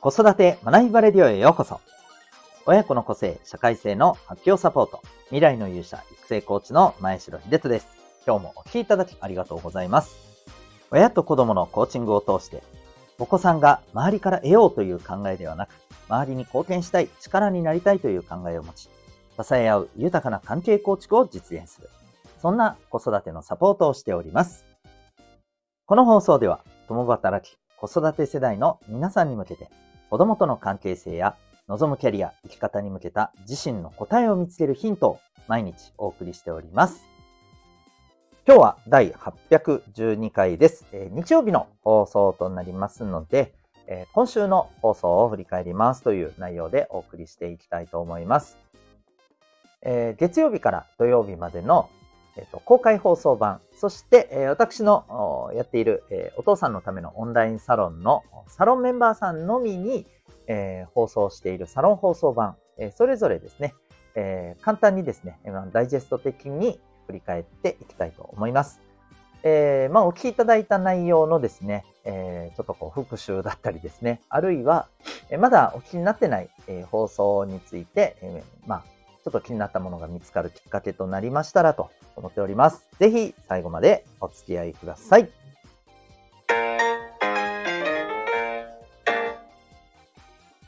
子育て学びバレディオへようこそ。親子の個性、社会性の発表サポート、未来の勇者、育成コーチの前城秀人です。今日もお聴きいただきありがとうございます。親と子供のコーチングを通して、お子さんが周りから得ようという考えではなく、周りに貢献したい、力になりたいという考えを持ち、支え合う豊かな関係構築を実現する。そんな子育てのサポートをしております。この放送では、共働き、子育て世代の皆さんに向けて、子供との関係性や望むキャリア、生き方に向けた自身の答えを見つけるヒントを毎日お送りしております。今日は第812回です。えー、日曜日の放送となりますので、えー、今週の放送を振り返りますという内容でお送りしていきたいと思います。えー、月曜日から土曜日までのえっと、公開放送版、そして、え、私のやっている、え、お父さんのためのオンラインサロンのサロンメンバーさんのみに、え、放送しているサロン放送版、えそれぞれですね、え簡単にですね、ダイジェスト的に振り返っていきたいと思います。えまあ、お聞きいただいた内容のですね、えちょっとこう復習だったりですね、あるいは、えまだお聞きになってない、え放送について、えまあ、ちょっと気になったものが見つかるきっかけとなりましたらと思っております。ぜひ最後までお付き合いください。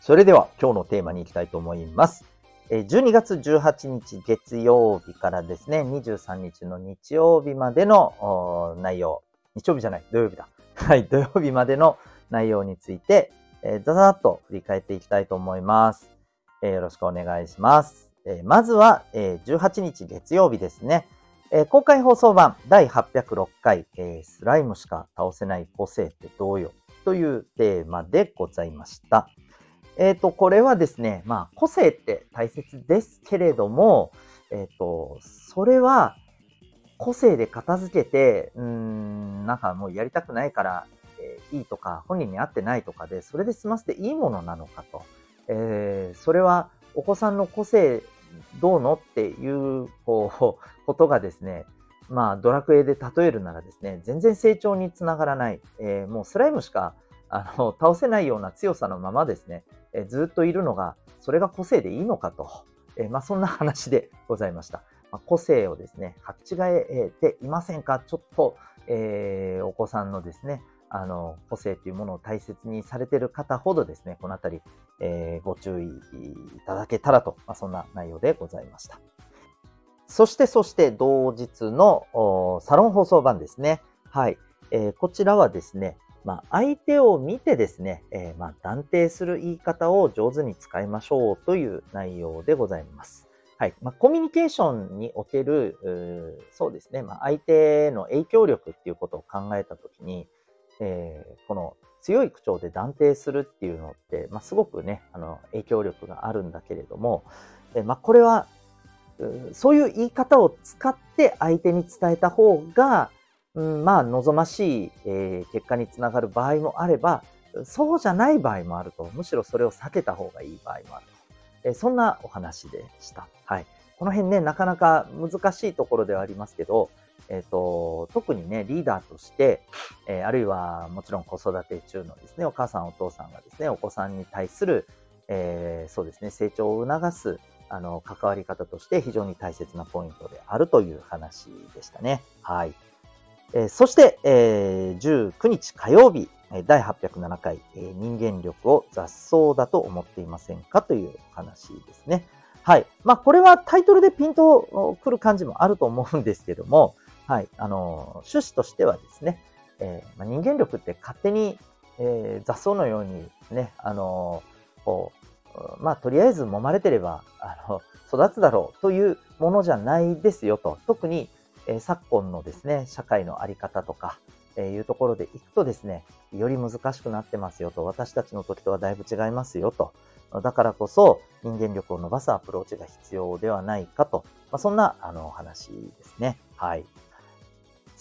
それでは今日のテーマに行きたいと思います。12月18日月曜日からですね、23日の日曜日までの内容、日曜日じゃない、土曜日だ。はい、土曜日までの内容について、ざざっと振り返っていきたいと思います。よろしくお願いします。えまずは、え18日月曜日ですね。え公開放送版第806回、えスライムしか倒せない個性ってどうよ？というテーマでございました。えっ、ー、と、これはですね、まあ、個性って大切ですけれども、えっ、と、それは個性で片付けて、うん、なんかもうやりたくないから、えー、いいとか、本人に合ってないとかで、それで済ませていいものなのかと。えー、それはお子さんの個性どうのっていうこうことがですね、まあ、ドラクエで例えるならですね、全然成長につながらない、えー、もうスライムしかあの倒せないような強さのままですね、えー、ずっといるのが、それが個性でいいのかと、えー、まあ、そんな話でございました。まあ、個性をですね、履き違えていませんか？ちょっと、えお子さんのですね、あの、個性というものを大切にされている方ほどですね、このあたり、えー、ご注意いただけたらと、まあ、そんな内容でございました。そして、そして同日のサロン放送版ですね。はい。えー、こちらはですね、まあ、相手を見てですね、えー、まあ、断定する言い方を上手に使いましょうという内容でございます。はい。まあ、コミュニケーションにおける、そうですね、まあ、相手の影響力っていうことを考えたときに、えー、この強い口調で断定するっていうのって、まあ、すごくね、あの、影響力があるんだけれども、えまあ、これは、そういう言い方を使って相手に伝えた方が、うん、まあ、望ましい、え、結果につながる場合もあれば、そうじゃない場合もあると、むしろそれを避けた方がいい場合もあると。え、そんなお話でした。はい。この辺ね、なかなか難しいところではありますけど、えっ、ー、と、特にね、リーダーとして、えー、あるいはもちろん子育て中のですね、お母さんお父さんがですね、お子さんに対する、えー、そうですね、成長を促す、あの、関わり方として非常に大切なポイントであるという話でしたね。はい。え、そして、え、19日火曜日、第807回、え、人間力を雑草だと思っていませんかという話ですね。はい。まあ、これはタイトルでピンとくる感じもあると思うんですけども、はい。あの、趣旨としてはですね、えー、まあ、人間力って勝手に、えー、雑草のようにね、あの、こう、まあ、とりあえず揉まれてれば、あの、育つだろうというものじゃないですよと。特に、えー、昨今のですね、社会のあり方とか、えいうところでいくとですね、より難しくなってますよと。私たちの時とはだいぶ違いますよと。だからこそ人間力を伸ばすアプローチが必要ではないかと。まあ、そんなあの話ですね。はい。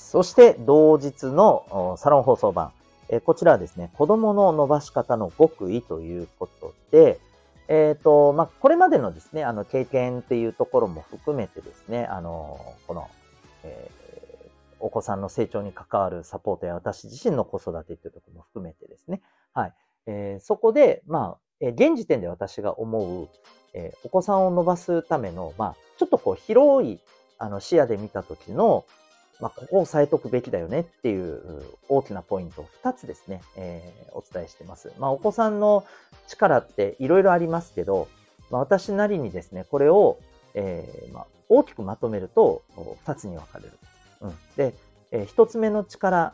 そして同日のサロン放送版。えこちらはですね、子供の伸ばし方の極意ということで、えっ、ー、と、まあ、これまでのですね、あの、経験っていうところも含めてですね、あの、この、えー、お子さんの成長に関わるサポートや私自身の子育てっていうところも含めてですね、はい。えー、そこで、まあ、え、現時点で私が思う、え、お子さんを伸ばすための、まあ、ちょっとこう広いあの視野で見た時の、まあ、ここを押さえとくべきだよねっていう大きなポイントを2つですね、えー、お伝えしてます。まあ、お子さんの力っていろいろありますけど、まあ、私なりにですね、これを、えーまあ、大きくまとめると2つに分かれる。うん、で、えー、1つ目の力、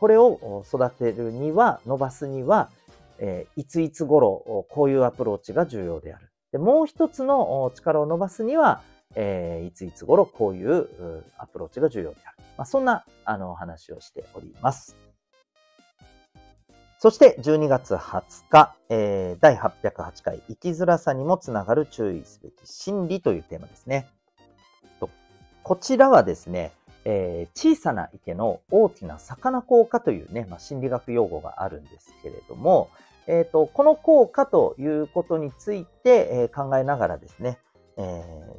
これを育てるには、伸ばすには、えー、いついつ頃、こういうアプローチが重要である。でもう一つの力を伸ばすには、え、いついつ頃こういうアプローチが重要である。まあ、そんなあの話をしております。そして12月20日、えー、第808回生きづらさにもつながる注意すべき心理というテーマですね。とこちらはですね、えー、小さな池の大きな魚効果というね、まあ、心理学用語があるんですけれども、えーと、この効果ということについて、えー、考えながらですね、え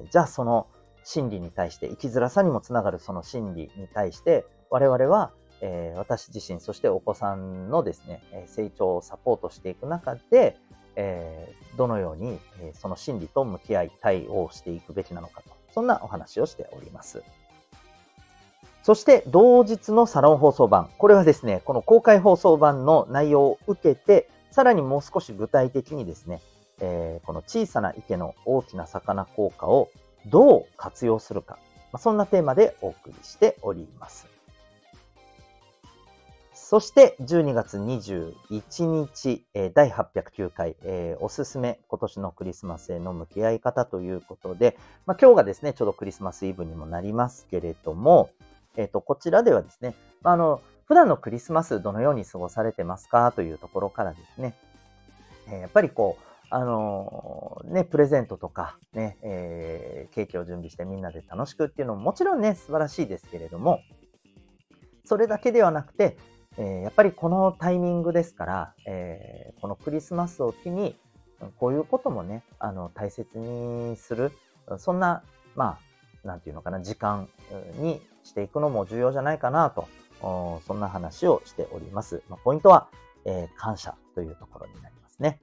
ー、じゃあその心理に対して、生きづらさにもつながるその心理に対して、我々は、えー、私自身、そしてお子さんのですね、成長をサポートしていく中で、えー、どのように、えその心理と向き合い、対応していくべきなのかと、そんなお話をしております。そして同日のサロン放送版。これはですね、この公開放送版の内容を受けて、さらにもう少し具体的にですね、えー、この小さな池の大きな魚効果をどう活用するか、まあ、そんなテーマでお送りしております。そして12月21日、えー、第809回、えー、おすすめ今年のクリスマスへの向き合い方ということで、まあ、今日がですね、ちょうどクリスマスイブにもなりますけれども、えっ、ー、と、こちらではですね、まあ、あの、普段のクリスマスどのように過ごされてますかというところからですね、えー、やっぱりこう、あの、ね、プレゼントとか、ね、えー、ケーキを準備してみんなで楽しくっていうのももちろんね、素晴らしいですけれども、それだけではなくて、えー、やっぱりこのタイミングですから、えー、このクリスマスを機に、こういうこともね、あの、大切にする、そんな、まあ、なんていうのかな、時間にしていくのも重要じゃないかなと、そんな話をしております。まあ、ポイントは、えー、感謝というところになりますね。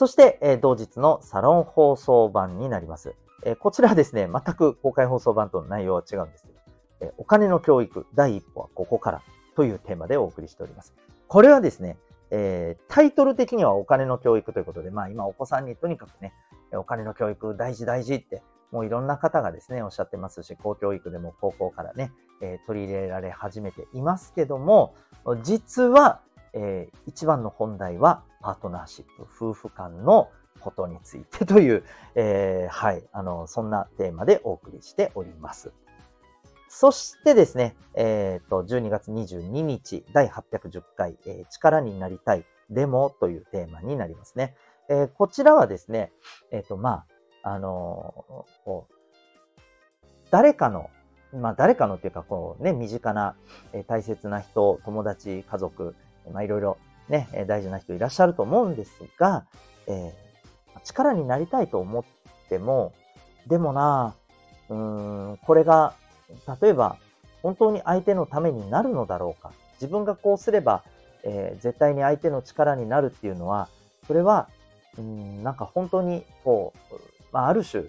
そして、え、同日のサロン放送版になります。え、こちらはですね、全く公開放送版との内容は違うんですけど、えお金の教育第一歩はここからというテーマでお送りしております。これはですね、えタイトル的にはお金の教育ということで、まあ今お子さんにとにかくね、お金の教育大事大事ってもういろんな方がですね、おっしゃってますし、公教育でも高校からね、えー、取り入れられ始めていますけども、実は、えー、一番の本題はパートナーシップ、夫婦間のことについてという、えー、はい、あの、そんなテーマでお送りしております。そしてですね、えっ、ー、と、12月22日、第810回、えー、力になりたいデモというテーマになりますね。えー、こちらはですね、えっ、と、まあ、あの、こう、誰かの、まあ誰かのっていうか、こうね、身近な、え大切な人、友達、家族、まあいろいろね、大事な人いらっしゃると思うんですが、えー、力になりたいと思っても、でもな、うん、これが、例えば、本当に相手のためになるのだろうか。自分がこうすれば、えー、絶対に相手の力になるっていうのは、それは、うん、なんか本当に、こう、まあ、ある種、ち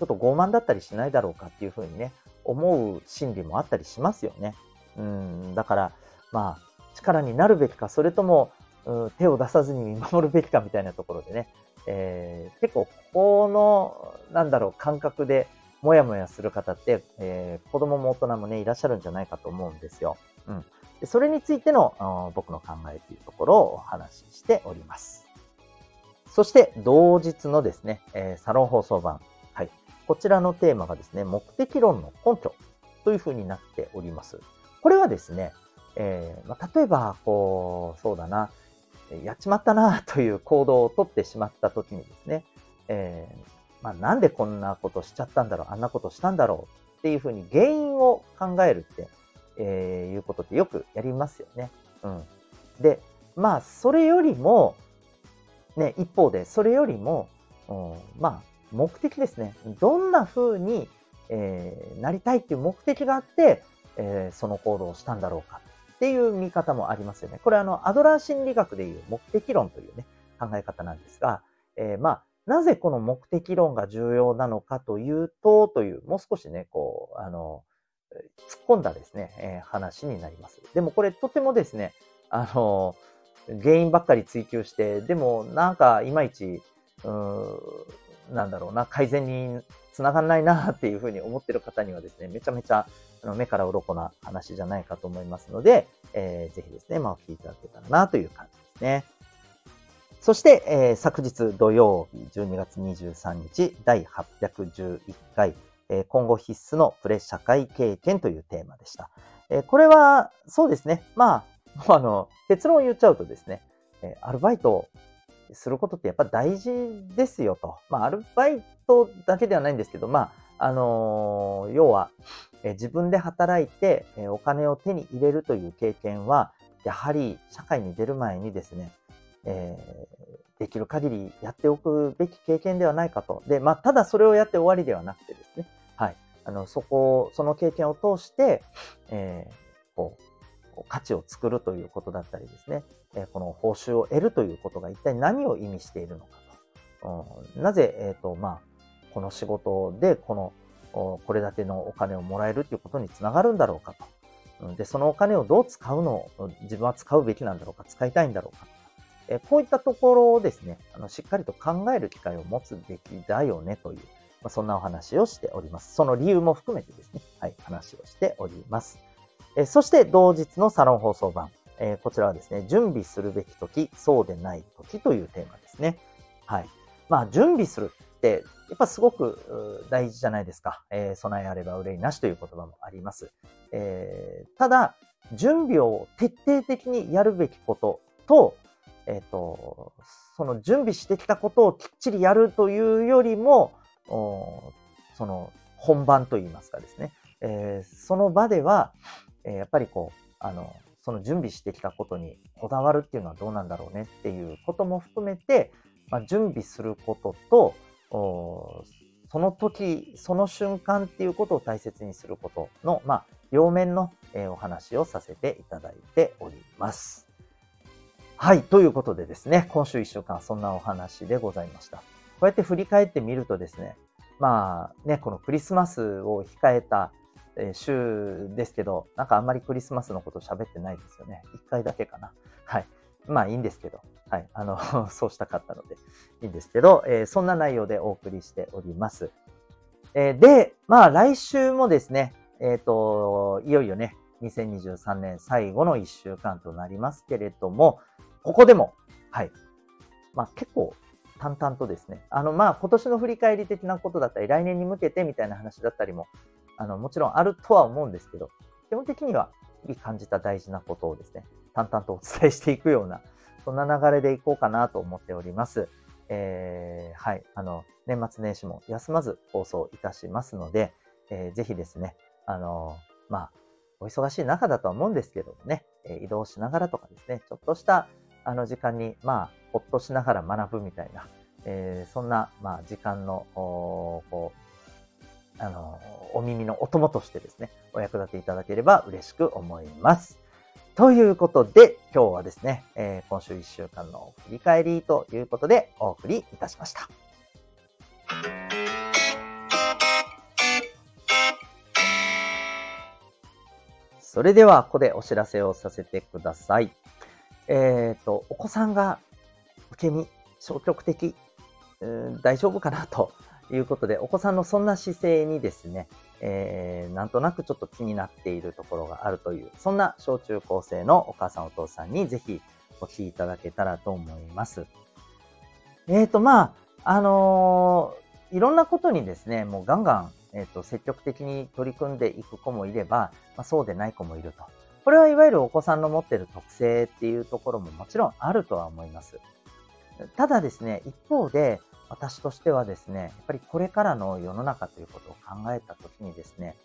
ょっと傲慢だったりしないだろうかっていうふうにね、思う心理もあったりしますよね。うん、だから、まあ、力になるべきか、それとも、うん、手を出さずに見守るべきかみたいなところでね、えー、結構、この、なんだろう、感覚で、もやもやする方って、えー、子供も大人もね、いらっしゃるんじゃないかと思うんですよ。うん。でそれについての僕の考えというところをお話ししております。そして同日のですね、えサロン放送版。はい。こちらのテーマがですね、目的論の根拠というふうになっております。これはですね、えー、まあ、例えば、こう、そうだな、やっちまったなという行動をとってしまった時にですね、えー、まあ、なんでこんなことしちゃったんだろう、あんなことしたんだろうっていうふうに原因を考えるって、えー、いうことってよくやりますよね。うん。で、まあ、それよりも、ね、一方で、それよりも、うん、まあ、目的ですね。どんな風に、えー、なりたいっていう目的があって、えー、その行動をしたんだろうかっていう見方もありますよね。これあの、アドラー心理学でいう目的論というね、考え方なんですが、えー、まあ、なぜこの目的論が重要なのかというと、という、もう少しね、こう、あの、突っ込んだですね、えー、話になります。でもこれとてもですね、あの、原因ばっかり追求して、でもなんかいまいち、うーなんだろうな、改善につながんないなっていうふうに思ってる方にはですね、めちゃめちゃあの目から鱗な話じゃないかと思いますので、えー、ぜひですね、まあ、お聞きいただけたらなという感じですね。そして、えー、昨日土曜日12月23日第811回、えー、今後必須のプレ社会経験というテーマでした。えー、これはそうですね、まあ、も うあの、結論を言っちゃうとですね、えアルバイトをすることってやっぱ大事ですよと。まあ、アルバイトだけではないんですけど、まあ、あの、要は、え自分で働いて、えお金を手に入れるという経験は、やはり社会に出る前にですね、えー、できる限りやっておくべき経験ではないかと。で、まあ、ただそれをやって終わりではなくてですね、はい。あの、そこ、その経験を通して、えー、こう、価値を作るということだったりですね、えこの報酬を得るということが一体何を意味しているのかと。うん、なぜ、えっ、と、まあ、この仕事でこの、これだけのお金をもらえるということにつながるんだろうかと。で、そのお金をどう使うのを自分は使うべきなんだろうか、使いたいんだろうかえこういったところをですね、あのしっかりと考える機会を持つべきだよねという、まあ、そんなお話をしております。その理由も含めてですね、はい、話をしております。えそして同日のサロン放送版、え、こちらはですね、準備するべき時、そうでない時というテーマですね。はい。まあ、準備するって、やっぱすごく大事じゃないですか。えー、備えあれば憂いなしという言葉もあります。えー、ただ、準備を徹底的にやるべきことと、えっ、ー、と、その準備してきたことをきっちりやるというよりも、その本番といいますかですね、えー、その場では、えー、やっぱりこう、あの、その準備してきたことにこだわるっていうのはどうなんだろうねっていうことも含めて、まあ、準備することと、その時、その瞬間っていうことを大切にすることの、まあ、両面の、えお話をさせていただいております。はい。ということでですね、今週1週間そんなお話でございました。こうやって振り返ってみるとですね、まあね、このクリスマスを控えた週ですけど、なんかあんまりクリスマスのこと喋ってないですよね。一回だけかな。はい。まあいいんですけど、はい。あの そうしたかったのでいいんですけど、えー、そんな内容でお送りしております。えー、で、まあ来週もですね、えっ、ー、と、いよいよね、2023年最後の1週間となりますけれども、ここでも、はい。まあ結構淡々とですね、あのまあ今年の振り返り的なことだったり、来年に向けてみたいな話だったりもあの、もちろんあるとは思うんですけど、基本的には日々感じた大事なことをですね、淡々とお伝えしていくような、そんな流れでいこうかなと思っております。えー、はい、あの、年末年始も休まず放送いたしますので、えー、ぜひですね、あの、まあ、お忙しい中だとは思うんですけどもね、え移動しながらとかですね、ちょっとしたあの時間に、まあ、ほっとしながら学ぶみたいな、えー、そんな、まあ、時間の、こう、あの、お耳のお供としてですね、お役立ていただければ嬉しく思います。ということで、今日はですね、えー、今週1週間の振り返りということでお送りいたしました。それでは、ここでお知らせをさせてください。えっ、ー、と、お子さんが受け身、消極的、大丈夫かなということで、お子さんのそんな姿勢にですね、えー、なんとなくちょっと気になっているところがあるという、そんな小中高生のお母さんお父さんにぜひお聞きいただけたらと思います。えっ、ー、と、まあ、あのー、いろんなことにですね、もうガンガン、えっ、と、積極的に取り組んでいく子もいれば、まあ、そうでない子もいると。これはいわゆるお子さんの持ってる特性っていうところももちろんあるとは思います。ただですね、一方で、私としてはですね、やっぱりこれからの世の中ということを考えたときにですね、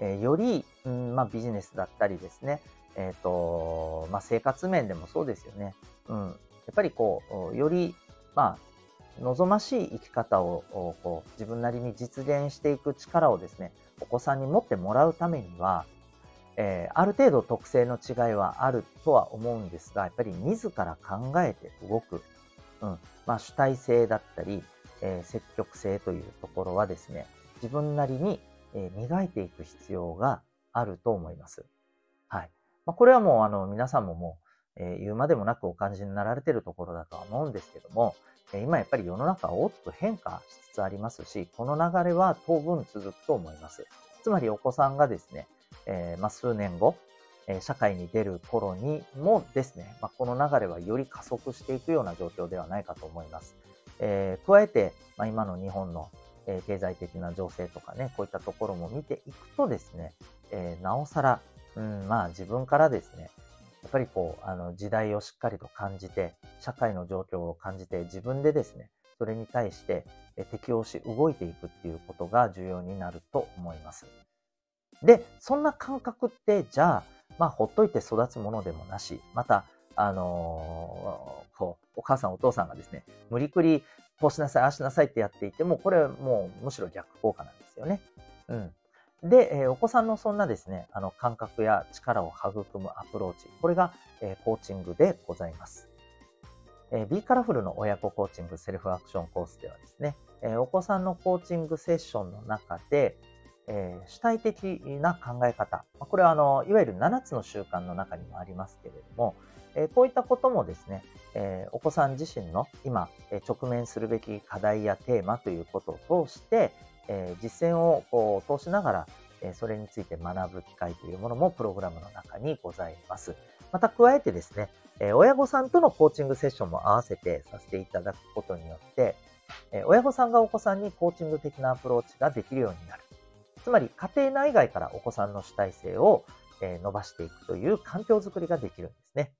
えー、より、うんまあ、ビジネスだったりですね、えっ、ー、と、まあ、生活面でもそうですよね。うん。やっぱりこう、より、まあ、望ましい生き方をこう自分なりに実現していく力をですね、お子さんに持ってもらうためには、えー、ある程度特性の違いはあるとは思うんですが、やっぱり自ら考えて動く、うん、まあ主体性だったり、えー、積極性というところはですね、自分なりに、えー、磨いていく必要があると思います。はい。まあ、これはもうあの皆さんももう、えー、言うまでもなくお感じになられているところだとは思うんですけども、えー、今やっぱり世の中は大きく変化しつつありますし、この流れは当分続くと思います。つまりお子さんがですね、えー、まあ、数年後、え社会に出る頃にもですね、まあ、この流れはより加速していくような状況ではないかと思います。えー、加えて、まあ、今の日本の、えー、経済的な情勢とかね、こういったところも見ていくとですね、えー、なおさら、うん、まあ自分からですね、やっぱりこう、あの時代をしっかりと感じて、社会の状況を感じて、自分でですね、それに対して適応し動いていくっていうことが重要になると思います。で、そんな感覚って、じゃあ、まあ、ほっといて育つものでもなし、また、あのー、こう、お母さんお父さんがですね、無理くり、こうしなさい、ああしなさいってやっていても、これはもうむしろ逆効果なんですよね。うん。で、えー、お子さんのそんなですね、あの感覚や力を育むアプローチ、これが、えー、コーチングでございます。えー、B カラフルの親子コーチングセルフアクションコースではですね、えお子さんのコーチングセッションの中で、え主体的な考え方、これはあのいわゆる7つの習慣の中にもありますけれども、えこういったこともですね、えお子さん自身の今、え直面するべき課題やテーマということを通して、え実践をこう通しながら、えそれについて学ぶ機会というものもプログラムの中にございます。また加えてですね、え親御さんとのコーチングセッションも合わせてさせていただくことによって、え親御さんがお子さんにコーチング的なアプローチができるようになる。つまり家庭内外からお子さんの主体性を、伸ばしていくという環境づくりができるんですね。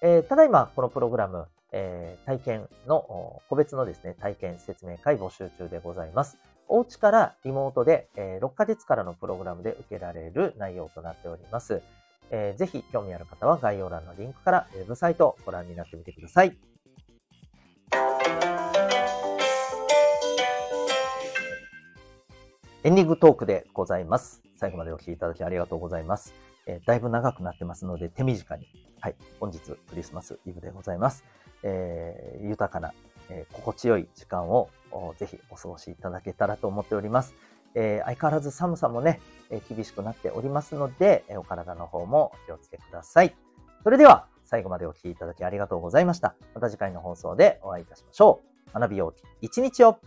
え、ただいまこのプログラム、え、体験の、個別のですね、体験説明会募集中でございます。お家からリモートで、え、6ヶ月からのプログラムで受けられる内容となっております。えー、ぜひ興味ある方は概要欄のリンクからウェブサイトをご覧になってみてください。エンディングトークでございます。最後までお聴きいただきありがとうございます。えー、だいぶ長くなってますので手短にはい、本日クリスマスイブでございます。えー、豊かな、えー、心地よい時間をぜひお過ごしいただけたらと思っております。えー、相変わらず寒さもね、え厳しくなっておりますので、えお体の方もお気をつけください。それでは、最後までお聴きいただきありがとうございました。また次回の放送でお会いいたしましょう。学びよう一日を